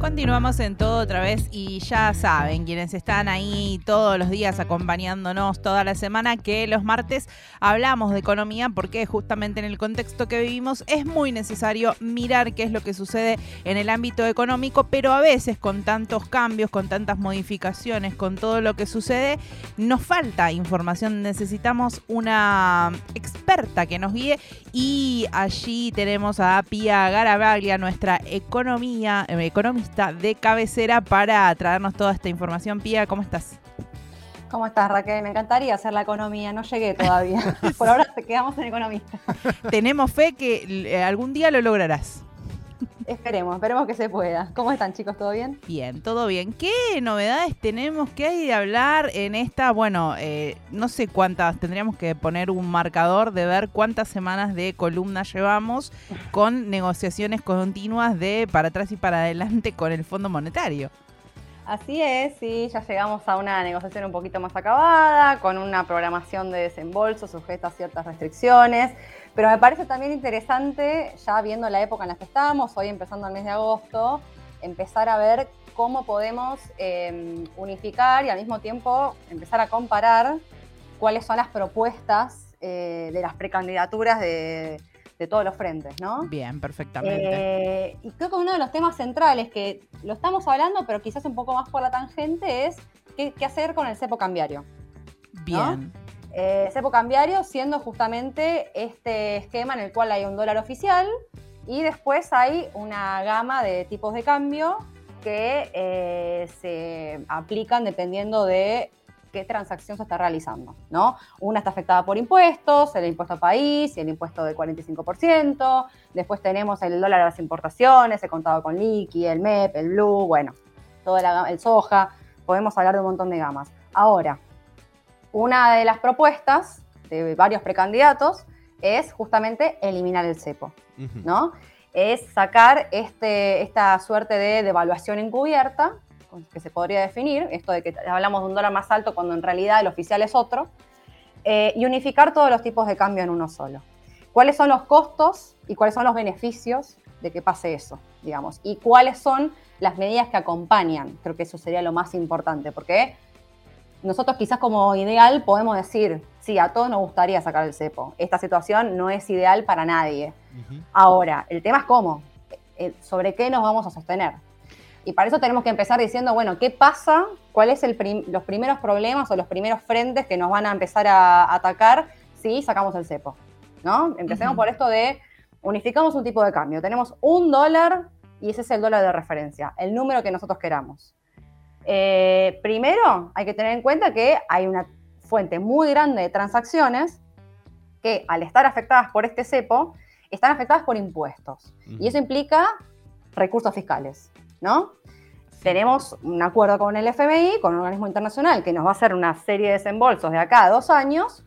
Continuamos en todo otra vez y ya saben, quienes están ahí todos los días acompañándonos toda la semana, que los martes hablamos de economía porque justamente en el contexto que vivimos es muy necesario mirar qué es lo que sucede en el ámbito económico, pero a veces con tantos cambios, con tantas modificaciones, con todo lo que sucede, nos falta información. Necesitamos una experta que nos guíe y allí tenemos a Pia Garabaglia, nuestra economía, eh, economista de cabecera para traernos toda esta información. Pía, ¿cómo estás? ¿Cómo estás, Raquel? Me encantaría hacer la economía, no llegué todavía. Por ahora te quedamos en economista. Tenemos fe que eh, algún día lo lograrás. Esperemos, esperemos que se pueda. ¿Cómo están chicos? ¿Todo bien? Bien, todo bien. ¿Qué novedades tenemos? ¿Qué hay de hablar en esta? Bueno, eh, no sé cuántas, tendríamos que poner un marcador de ver cuántas semanas de columna llevamos con negociaciones continuas de para atrás y para adelante con el Fondo Monetario. Así es, sí, ya llegamos a una negociación un poquito más acabada, con una programación de desembolso sujeta a ciertas restricciones, pero me parece también interesante, ya viendo la época en la que estamos, hoy empezando el mes de agosto, empezar a ver cómo podemos em, unificar y al mismo tiempo empezar a comparar cuáles son las propuestas eh, de las precandidaturas de, de todos los frentes, ¿no? Bien, perfectamente. Eh, y creo que uno de los temas centrales que lo estamos hablando, pero quizás un poco más por la tangente, es qué, hacer con el cepo cambiario. Bien. Eh, cepo cambiario siendo justamente este esquema en el cual hay un dólar oficial y después hay una gama de tipos de cambio que eh, se aplican dependiendo de qué transacción se está realizando, ¿no? Una está afectada por impuestos, el impuesto país el impuesto del 45%, después tenemos el dólar a las importaciones, el contado con liqui, el MEP, el blue, bueno, toda la, el soja, podemos hablar de un montón de gamas. Ahora, una de las propuestas de varios precandidatos es justamente eliminar el cepo, ¿no? Es sacar este, esta suerte de devaluación encubierta que se podría definir, esto de que hablamos de un dólar más alto cuando en realidad el oficial es otro, eh, y unificar todos los tipos de cambio en uno solo. ¿Cuáles son los costos y cuáles son los beneficios de que pase eso, digamos? Y cuáles son las medidas que acompañan. Creo que eso sería lo más importante, porque nosotros quizás como ideal podemos decir, sí, a todos nos gustaría sacar el cepo. Esta situación no es ideal para nadie. Ahora, el tema es cómo, eh, sobre qué nos vamos a sostener. Y para eso tenemos que empezar diciendo, bueno, ¿qué pasa? ¿Cuáles son los primeros problemas o los primeros frentes que nos van a empezar a atacar si sacamos el cepo? ¿No? Empecemos por esto de unificamos un tipo de cambio. Tenemos un dólar y ese es el dólar de referencia, el número que nosotros queramos. Eh, primero, hay que tener en cuenta que hay una fuente muy grande de transacciones que al estar afectadas por este cepo, están afectadas por impuestos. Y eso implica recursos fiscales. ¿no? Tenemos un acuerdo con el FMI, con un organismo internacional, que nos va a hacer una serie de desembolsos de acá a dos años,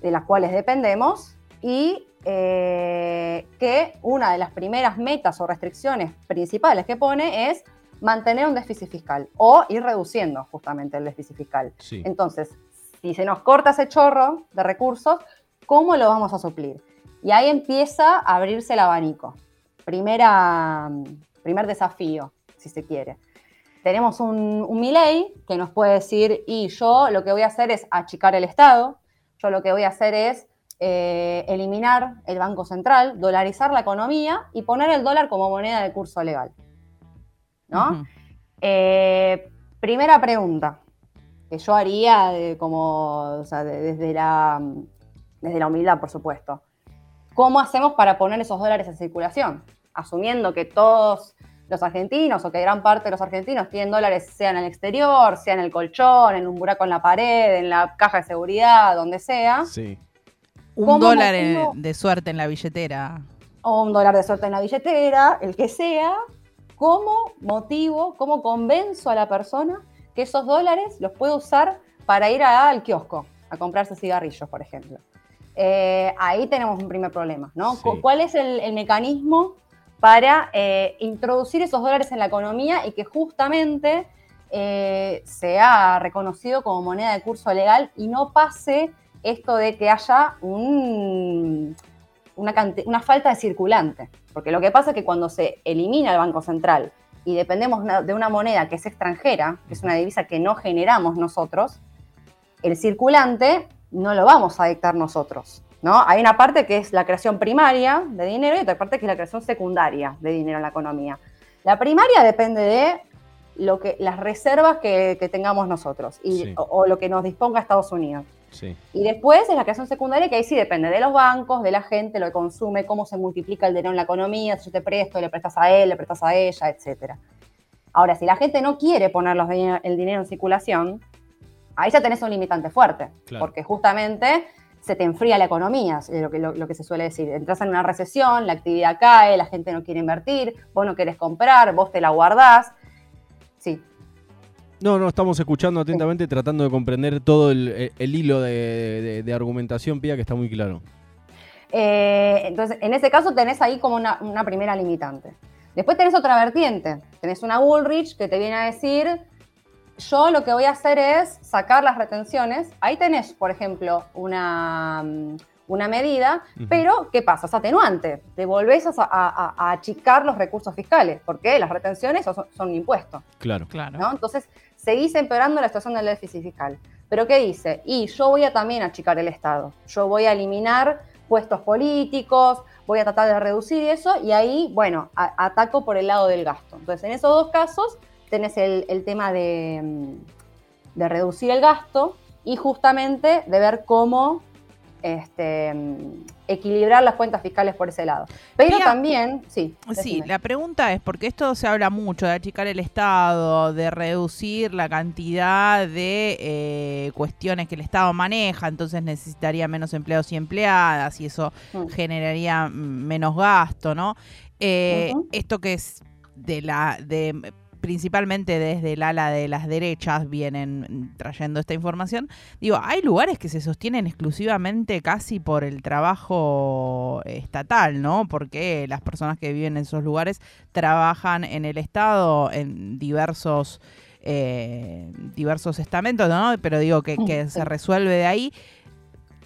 de las cuales dependemos, y eh, que una de las primeras metas o restricciones principales que pone es mantener un déficit fiscal o ir reduciendo justamente el déficit fiscal. Entonces, si se nos corta ese chorro de recursos, ¿cómo lo vamos a suplir? Y ahí empieza a abrirse el abanico. Primera, primer desafío si se quiere. Tenemos un, un Milei que nos puede decir, y yo lo que voy a hacer es achicar el Estado, yo lo que voy a hacer es eh, eliminar el Banco Central, dolarizar la economía y poner el dólar como moneda de curso legal. ¿No? Eh, primera pregunta que yo haría como, desde, la, desde la humildad, por supuesto. ¿Cómo hacemos para poner esos dólares en circulación? Asumiendo que todos los argentinos o que gran parte de los argentinos tienen dólares sea en el exterior, sea en el colchón, en un buraco en la pared, en la caja de seguridad, donde sea. Sí. Un dólar de suerte en la billetera. O un dólar de suerte en la billetera, el que sea. ¿Cómo motivo, cómo convenzo a la persona que esos dólares los puedo usar para ir al kiosco a comprarse cigarrillos, por ejemplo? Eh, ahí tenemos un primer problema, ¿no? ¿Cuál es el mecanismo para eh, introducir esos dólares en la economía y que justamente eh, sea reconocido como moneda de curso legal y no pase esto de que haya una, falta de circulante. Porque lo que pasa es que cuando se elimina el Banco Central y dependemos de una moneda que es extranjera, que es una divisa que no generamos nosotros, el circulante no lo vamos a dictar nosotros. ¿no? Hay una parte que es la creación primaria de dinero y otra parte que es la creación secundaria de dinero en la economía. La primaria depende de lo que, las reservas que, tengamos nosotros y, o, lo que nos disponga Estados Unidos. Y después es la creación secundaria, que ahí sí depende de los bancos, de la gente, lo que consume, cómo se multiplica el dinero en la economía, si yo te presto, le prestas a él, le prestas a ella, etc. Ahora, si la gente no quiere poner el dinero en circulación, ahí ya tenés un limitante fuerte, porque justamente se te enfría la economía, lo que, lo, que se suele decir. Entras en una recesión, la actividad cae, la gente no quiere invertir, vos no querés comprar, vos te la guardás. No, no, estamos escuchando atentamente, tratando de comprender todo el, eh, hilo de, argumentación, Pía, que está muy claro. Eh, entonces, en ese caso tenés ahí como una, una primera limitante. Después tenés otra vertiente. Tenés una Bullrich que te viene a decir, yo lo que voy a hacer es sacar las retenciones. Ahí tenés, por ejemplo, una, mm, una medida, pero ¿qué pasa? Es atenuante. Te volvés a, achicar los recursos fiscales, porque las retenciones son, un impuesto. Claro, claro. Entonces, seguís empeorando la situación del déficit fiscal. Pero ¿qué dice? Y yo voy a también achicar el Estado. Yo voy a eliminar puestos políticos, voy a tratar de reducir eso y ahí, bueno, ataco por el lado del gasto. Entonces, en esos dos casos, tenés el, tema de, mm, de, reducir el gasto y justamente de ver cómo este, equilibrar las cuentas fiscales por ese lado. Pero también, sí. Sí, la pregunta es, porque esto se habla mucho de achicar el Estado, de reducir la cantidad de eh, cuestiones que el Estado maneja, entonces necesitaría menos empleados y empleadas y eso mm. generaría menos gasto, ¿no? Eh, esto que es de la de principalmente desde el ala de las derechas vienen trayendo esta información. Digo, hay lugares que se sostienen exclusivamente casi por el trabajo estatal, ¿no? Porque las personas que viven en esos lugares trabajan en el Estado en diversos, eh, diversos estamentos, ¿no? Pero digo que, que se resuelve de ahí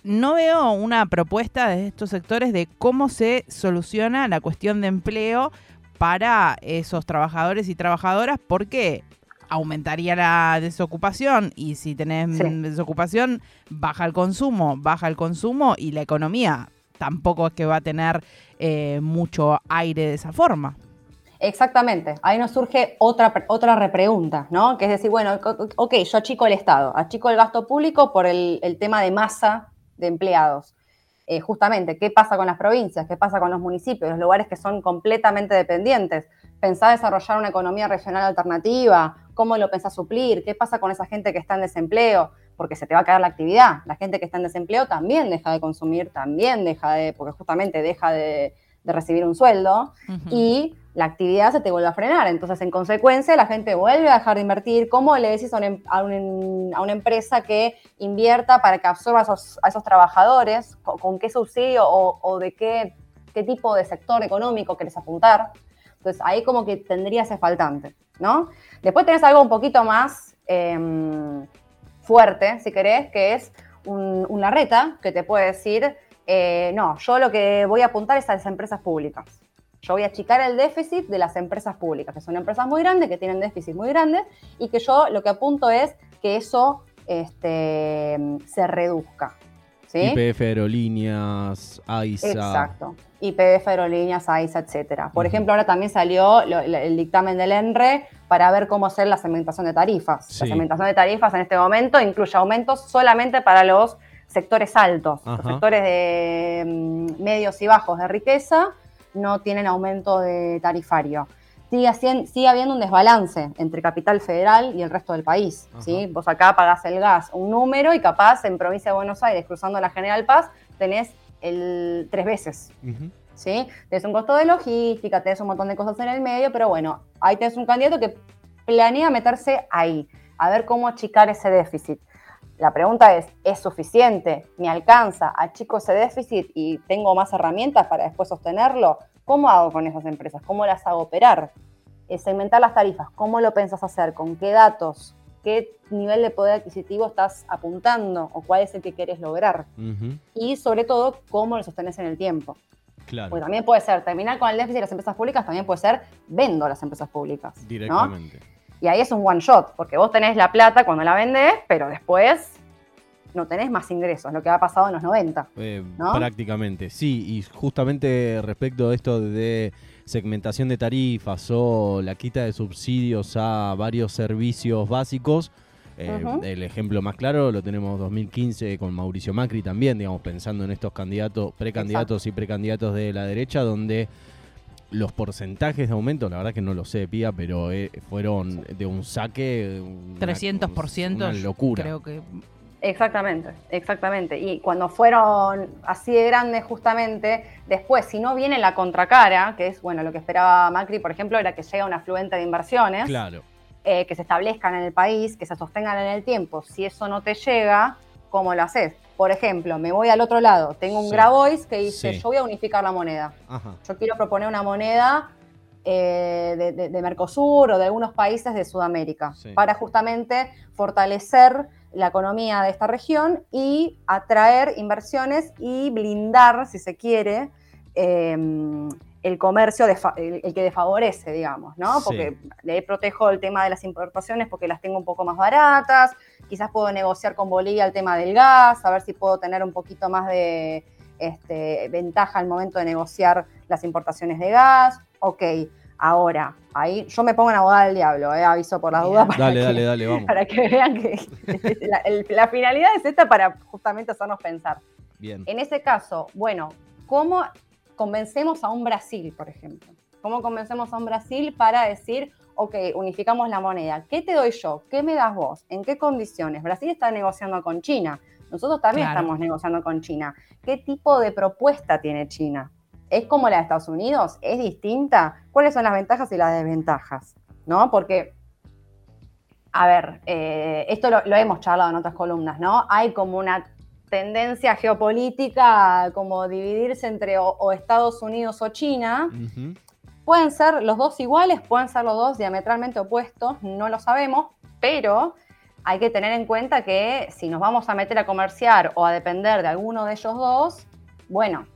no veo una propuesta de estos sectores de cómo se soluciona la cuestión de empleo para esos trabajadores y trabajadoras porque aumentaría la desocupación y si tenés desocupación baja el consumo, baja el consumo y la economía tampoco es que va a tener eh, mucho aire de esa forma. Exactamente, ahí nos surge otra, otra repregunta, ¿no? Que es decir, bueno, ok, yo achico el Estado, achico el gasto público por el, el tema de masa de empleados. Eh, justamente qué pasa con las provincias, qué pasa con los municipios, los lugares que son completamente dependientes. ¿Pensá desarrollar una economía regional alternativa? ¿Cómo lo pensás suplir? ¿Qué pasa con esa gente que está en desempleo? Porque se te va a caer la actividad. La gente que está en desempleo también deja de consumir, también deja de, porque justamente deja de, recibir un sueldo. Y la actividad se te vuelve a frenar. Entonces, en consecuencia, la gente vuelve a dejar de invertir. ¿Cómo le decís a una, em, una empresa que invierta para que absorba a esos, trabajadores? ¿Con, qué subsidio o, de qué, qué, tipo de sector económico querés apuntar? Entonces, ahí como que tendría ese faltante, ¿no? Después tenés algo un poquito más em, fuerte, si querés, que es una reta que te puede decir, eh, no, yo lo que voy a apuntar es a las empresas públicas. Yo voy a achicar el déficit de las empresas públicas, que son empresas muy grandes, que tienen déficit muy grandes, y que yo lo que apunto es que eso este, se reduzca. ¿sí? IPF Aerolíneas, AISA. Exacto. IPF Aerolíneas, AISA, etcétera. Por ejemplo, ahora también salió el dictamen del ENRE para ver cómo hacer la segmentación de tarifas. La segmentación de tarifas en este momento incluye aumentos solamente para los sectores altos, los sectores de mm, medios y bajos de riqueza no tienen aumento de tarifario. Sigue, sigue, habiendo un desbalance entre Capital Federal y el resto del país. ¿sí? Vos acá pagás el gas un número y capaz en provincia de Buenos Aires, cruzando la General Paz, tenés el tres veces. ¿sí? Tenés un costo de logística, tenés un montón de cosas en el medio, pero bueno, ahí tenés un candidato que planea meterse ahí, a ver cómo achicar ese déficit. La pregunta es, ¿es suficiente? ¿Me alcanza? ¿Achico ese déficit y tengo más herramientas para después sostenerlo? ¿Cómo hago con esas empresas? ¿Cómo las hago operar? segmentar las tarifas, ¿cómo lo pensás hacer? ¿Con qué datos? ¿Qué nivel de poder adquisitivo estás apuntando o cuál es el que quieres lograr? Y sobre todo, ¿cómo lo sostenes en el tiempo? Claro. Porque también puede ser terminar con el déficit de las empresas públicas, también puede ser vendo las empresas públicas. ¿no? Y ahí es un one shot, porque vos tenés la plata cuando la vendés, pero después no tenés más ingresos, lo que ha pasado en los 90. Eh, ¿no? Prácticamente, sí. Y justamente respecto de esto de segmentación de tarifas o la quita de subsidios a varios servicios básicos, eh, el ejemplo más claro lo tenemos 2015 con Mauricio Macri también, digamos, pensando en estos candidatos, precandidatos y precandidatos de la derecha, donde los porcentajes de aumento, la verdad que no lo sé, Pía, pero eh, fueron de un saque... una- 300%. Una locura. Creo que Exactamente, exactamente. Y cuando fueron así de grandes, justamente, después, si no viene la contracara, que es bueno lo que esperaba Macri, por ejemplo, era que llegue un afluente de inversiones, Claro. eh, que se establezcan en el país, que se sostengan en el tiempo. Si eso no te llega, ¿cómo lo haces? Por ejemplo, me voy al otro lado, tengo un Sí. Grabois que dice, Sí. yo voy a unificar la moneda. Ajá. Yo quiero proponer una moneda eh, de, de- de Mercosur o de algunos países de Sudamérica Sí. para justamente fortalecer la economía de esta región y atraer inversiones y blindar, si se quiere, eh, el comercio el, el que desfavorece, digamos, ¿no? Sí. Porque le protejo el tema de las importaciones porque las tengo un poco más baratas, quizás puedo negociar con Bolivia el tema del gas, a ver si puedo tener un poquito más de este, ventaja al momento de negociar las importaciones de gas. Ok, ahora, ahí yo me pongo en abogada del diablo, eh, aviso por las dudas. para Dale, que- dale, dale, vamos. Para que vean que la, el- la finalidad es esta para justamente hacernos pensar. Bien. En ese caso, bueno, ¿cómo convencemos a un Brasil, por ejemplo? ¿Cómo convencemos a un Brasil para decir, ok, unificamos la moneda? ¿Qué te doy yo? ¿Qué me das vos? ¿En qué condiciones? Brasil está negociando con China. Nosotros también Claro. estamos negociando con China. ¿Qué tipo de propuesta tiene China? ¿Es como la de Estados Unidos? ¿Es distinta? ¿Cuáles son las ventajas y las desventajas? ¿No? Porque a ver, eh, esto lo, lo hemos charlado en otras columnas, ¿no? Hay como una tendencia geopolítica como dividirse entre o, o Estados Unidos o China. Pueden ser los dos iguales, pueden ser los dos diametralmente opuestos, no lo sabemos, pero hay que tener en cuenta que si nos vamos a meter a comerciar o a depender de alguno de ellos dos, bueno,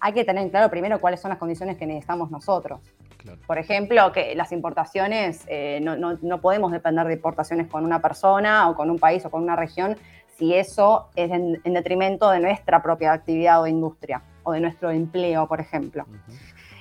hay que tener en claro primero cuáles son las condiciones que necesitamos nosotros. Claro. Por ejemplo, que las importaciones, eh, no, no- no podemos depender de importaciones con una persona o con un país o con una región si eso es en, en detrimento de nuestra propia actividad o industria o de nuestro empleo, por ejemplo.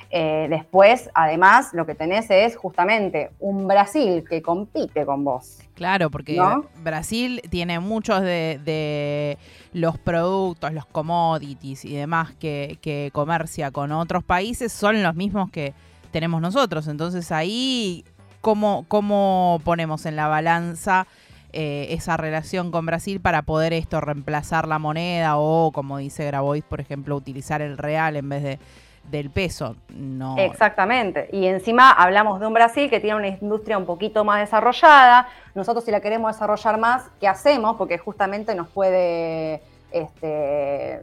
Eh, después, además, lo que tenés es justamente un Brasil que compite con vos. Claro, porque ¿No? Brasil tiene muchos de, de los productos, los commodities y demás que, que comercia con otros países, son los mismos que tenemos nosotros. Entonces ahí, ¿cómo, cómo ponemos en la balanza eh, esa relación con Brasil para poder esto reemplazar la moneda o, como dice Grabois, por ejemplo, utilizar el real en vez de, del peso? No. Exactamente. Y encima hablamos de un Brasil que tiene una industria un poquito más desarrollada. Nosotros si la queremos desarrollar más, ¿qué hacemos? Porque justamente nos puede, este,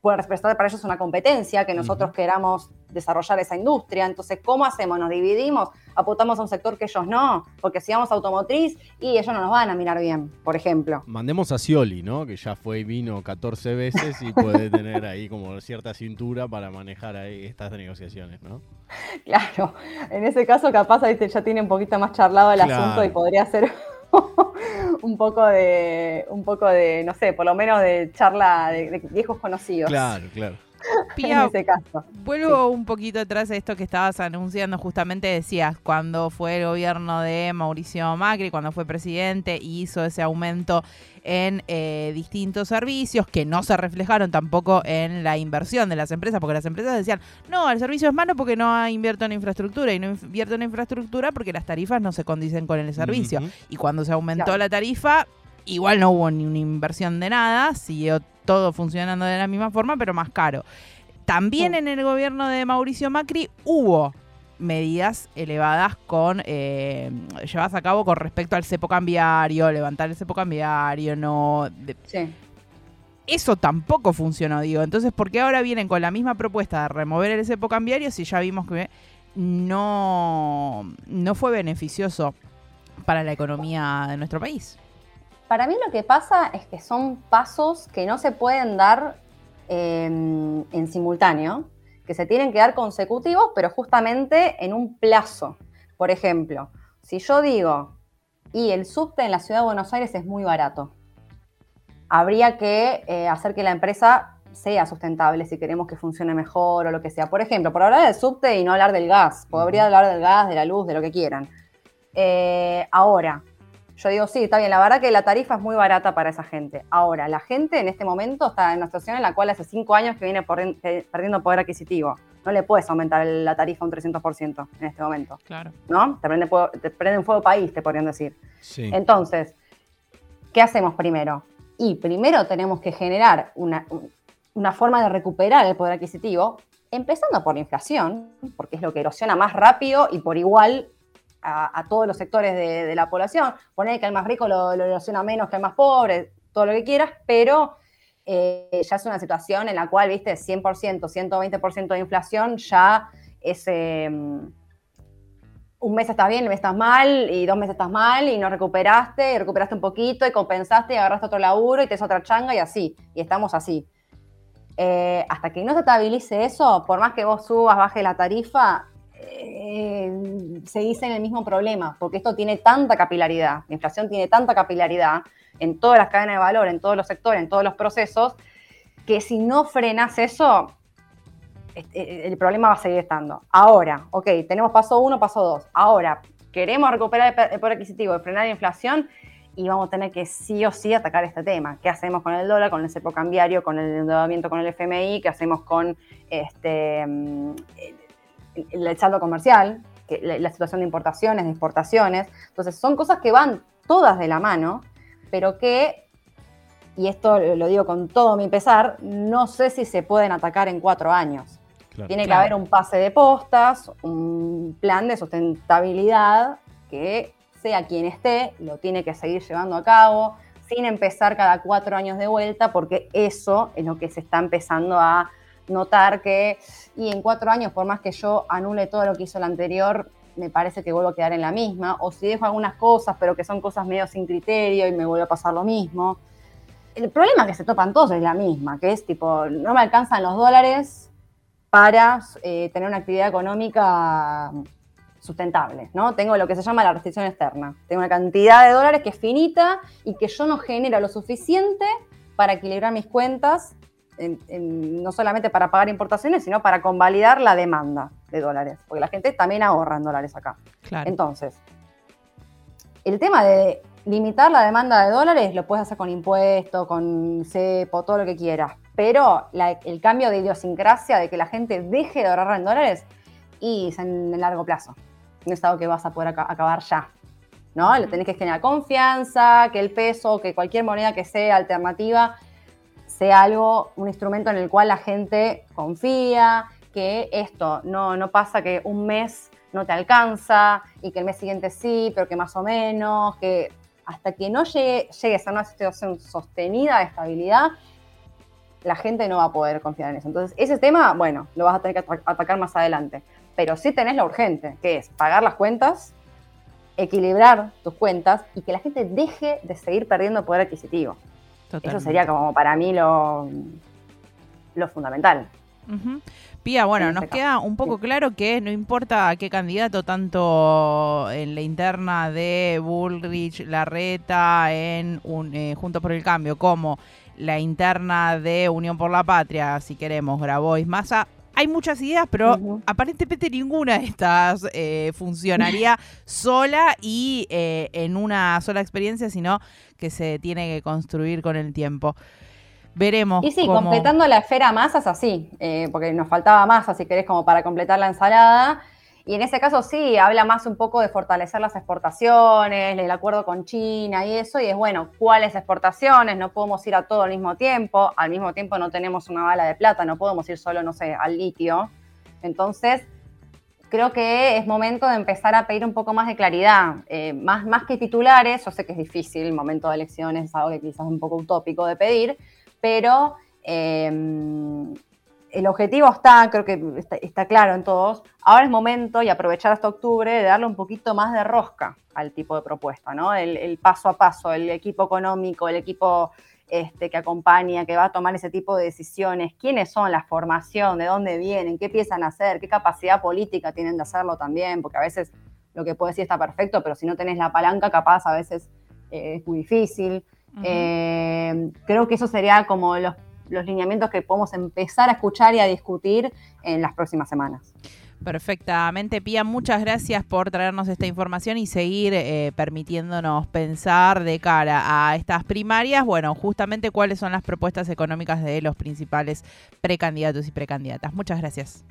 puede representar para ellos una competencia que nosotros queramos desarrollar esa industria. Entonces, ¿cómo hacemos? ¿Nos dividimos? ¿Apuntamos a un sector que ellos no? Porque si vamos a automotriz y ellos no nos van a mirar bien, por ejemplo. Mandemos a Scioli, ¿no? Que ya fue y vino 14 veces y puede tener ahí como cierta cintura para manejar ahí estas negociaciones, ¿no? Claro, en ese caso capaz ahí ya tiene un poquito más charlado el Claro. asunto y podría ser un poco de, un poco de, no sé, por lo menos de charla de, de viejos conocidos. Claro, claro. En ese caso. Vuelvo un poquito atrás a esto que estabas anunciando, justamente decías, cuando fue el gobierno de Mauricio Macri, cuando fue presidente, hizo ese aumento en eh, distintos servicios que no se reflejaron tampoco en la inversión de las empresas, porque las empresas decían, no, el servicio es malo porque no invierto en infraestructura, y no invierto en infraestructura porque las tarifas no se condicen con el servicio. Y cuando se aumentó Claro. la tarifa, igual no hubo ni una inversión de nada, siguió todo funcionando de la misma forma, pero más caro. También en el gobierno de Mauricio Macri hubo medidas elevadas con eh, llevadas a cabo con respecto al cepo cambiario, levantar el cepo cambiario, no de- Sí. eso tampoco funcionó, digo. Entonces, ¿por qué ahora vienen con la misma propuesta de remover el cepo cambiario si ya vimos que no, no fue beneficioso para la economía de nuestro país? Para mí lo que pasa es que son pasos que no se pueden dar eh, en simultáneo, que se tienen que dar consecutivos, pero justamente en un plazo. Por ejemplo, si yo digo, y el subte en la ciudad de Buenos Aires es muy barato, habría que eh, hacer que la empresa sea sustentable si queremos que funcione mejor o lo que sea. Por ejemplo, por hablar del subte y no hablar del gas, podría hablar del gas, de la luz, de lo que quieran. Eh, ahora, yo digo, sí, está bien, la verdad que la tarifa es muy barata para esa gente. Ahora, la gente en este momento está en una situación en la cual hace cinco años que viene perdiendo poder adquisitivo. No le puedes aumentar la tarifa un 300% en este momento. Claro. ¿No? Te prende, te prende un fuego país, te podrían decir. Sí. Entonces, ¿qué hacemos primero? Y primero tenemos que generar una, una forma de recuperar el poder adquisitivo, empezando por la inflación, porque es lo que erosiona más rápido y por igual a, todos los sectores de, la población. Poner que el más rico lo, erosiona menos que el más pobre, todo lo que quieras, pero eh, ya es una situación en la cual, viste, 100%, 120% de inflación ya es... Em, un mes estás bien, un mes estás mal, y dos meses estás mal, y no recuperaste, y recuperaste un poquito, y compensaste, y agarraste otro laburo, y te otra changa, y así. Y estamos así. Eh, hasta que no se estabilice eso, por más que vos subas, bajes la tarifa, eh, seguís en el mismo problema, porque esto tiene tanta capilaridad, la inflación tiene tanta capilaridad en todas las cadenas de valor, en todos los sectores, en todos los procesos, que si no frenas eso, este, el problema va a seguir estando. Ahora, ok, tenemos paso uno, paso dos. Ahora, queremos recuperar el poder adquisitivo y frenar la inflación, y vamos a tener que sí o sí atacar este tema. ¿Qué hacemos con el dólar, con el cepo cambiario, con el endeudamiento con el FMI? ¿Qué hacemos con este, mm, el, saldo comercial? la, situación de importaciones, de exportaciones. Entonces, son cosas que van todas de la mano, pero que, y esto lo digo con todo mi pesar, no sé si se pueden atacar en cuatro años. Tiene que haber un pase de postas, un plan de sustentabilidad que sea quien esté, lo tiene que seguir llevando a cabo, sin empezar cada cuatro años de vuelta, porque eso es lo que se está empezando a notar que, y en cuatro años, por más que yo anule todo lo que hizo el anterior, me parece que vuelvo a quedar en la misma, o si dejo algunas cosas, pero que son cosas medio sin criterio y me vuelve a pasar lo mismo. El problema que se topan todos es la misma, que es tipo, no me alcanzan los dólares para eh, tener una actividad económica sustentable, ¿no? Tengo lo que se llama la restricción externa. Tengo una cantidad de dólares que es finita y que yo no genero lo suficiente para equilibrar mis cuentas, no solamente para pagar importaciones, sino para convalidar la demanda de dólares, porque la gente también ahorra en dólares acá. Entonces, el tema de limitar la demanda de dólares lo puedes hacer con impuestos, con cepo, todo lo que quieras, pero el cambio de idiosincrasia de que la gente deje de ahorrar en dólares y es en el largo plazo no es algo que vas a poder acabar ya. ¿no? Le tenés que generar confianza, que el peso, que cualquier moneda que sea alternativa sea algo, un instrumento en el cual la gente confía, que esto no, no pasa que un mes no te alcanza y que el mes siguiente sí, pero que más o menos, que hasta que no llegue, llegues a una situación sostenida de estabilidad, la gente no va a poder confiar en eso. Entonces, ese tema, bueno, lo vas a tener que atacar más adelante pero sí tenés lo urgente, que es pagar las cuentas, equilibrar tus cuentas y que la gente deje de seguir perdiendo poder adquisitivo. Eso sería como para mí lo, lo fundamental. Pía, bueno, nos queda un poco claro que no importa qué candidato, tanto en la interna de Bullrich, Larreta, en un, eh, Juntos por el Cambio, como la interna de Unión por la Patria, si queremos, Grabois, Massa, hay muchas ideas, pero aparentemente ninguna de estas eh, funcionaría sola y eh, en una sola experiencia, sino que se tiene que construir con el tiempo. Veremos. Y sí, completando la esfera masas así, eh, porque nos faltaba masa, si querés, como para completar la ensalada. Y en ese caso sí, habla más un poco de fortalecer las exportaciones, el acuerdo con China y eso, y es bueno, ¿cuáles exportaciones? No podemos ir a todo al mismo tiempo, al mismo tiempo no tenemos una bala de plata, no podemos ir solo, no sé, al litio. Entonces, creo que es momento de empezar a pedir un poco más de claridad, eh, más, más que titulares, yo sé que es difícil, el momento de elecciones es algo que quizás es un poco utópico de pedir, pero... Eh, el objetivo está, creo que está, claro en todos. Ahora es momento y aprovechar hasta octubre de darle un poquito más de rosca al tipo de propuesta, ¿no? El, paso a paso, el equipo económico, el equipo este, que acompaña, que va a tomar ese tipo de decisiones, quiénes son la formación, de dónde vienen, qué a hacer, qué capacidad política tienen de hacerlo también, porque a veces lo que puedes decir está perfecto, pero si no tenés la palanca, capaz a veces eh, es muy difícil. Eh, creo que eso sería como los, los lineamientos que podemos empezar a escuchar y a discutir en las próximas semanas. Perfectamente, Pía, muchas gracias por traernos esta información y seguir eh, permitiéndonos pensar de cara a estas primarias, bueno, justamente cuáles son las propuestas económicas de los principales precandidatos y precandidatas. Muchas gracias.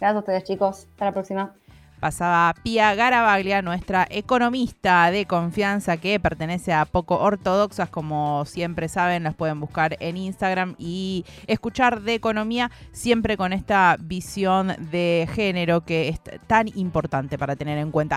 Gracias a ustedes, chicos. Hasta la próxima. Pasaba Pia Garabaglia, nuestra economista de confianza que pertenece a Poco Ortodoxas. Como siempre saben, las pueden buscar en Instagram y escuchar de economía, siempre con esta visión de género que es tan importante para tener en cuenta.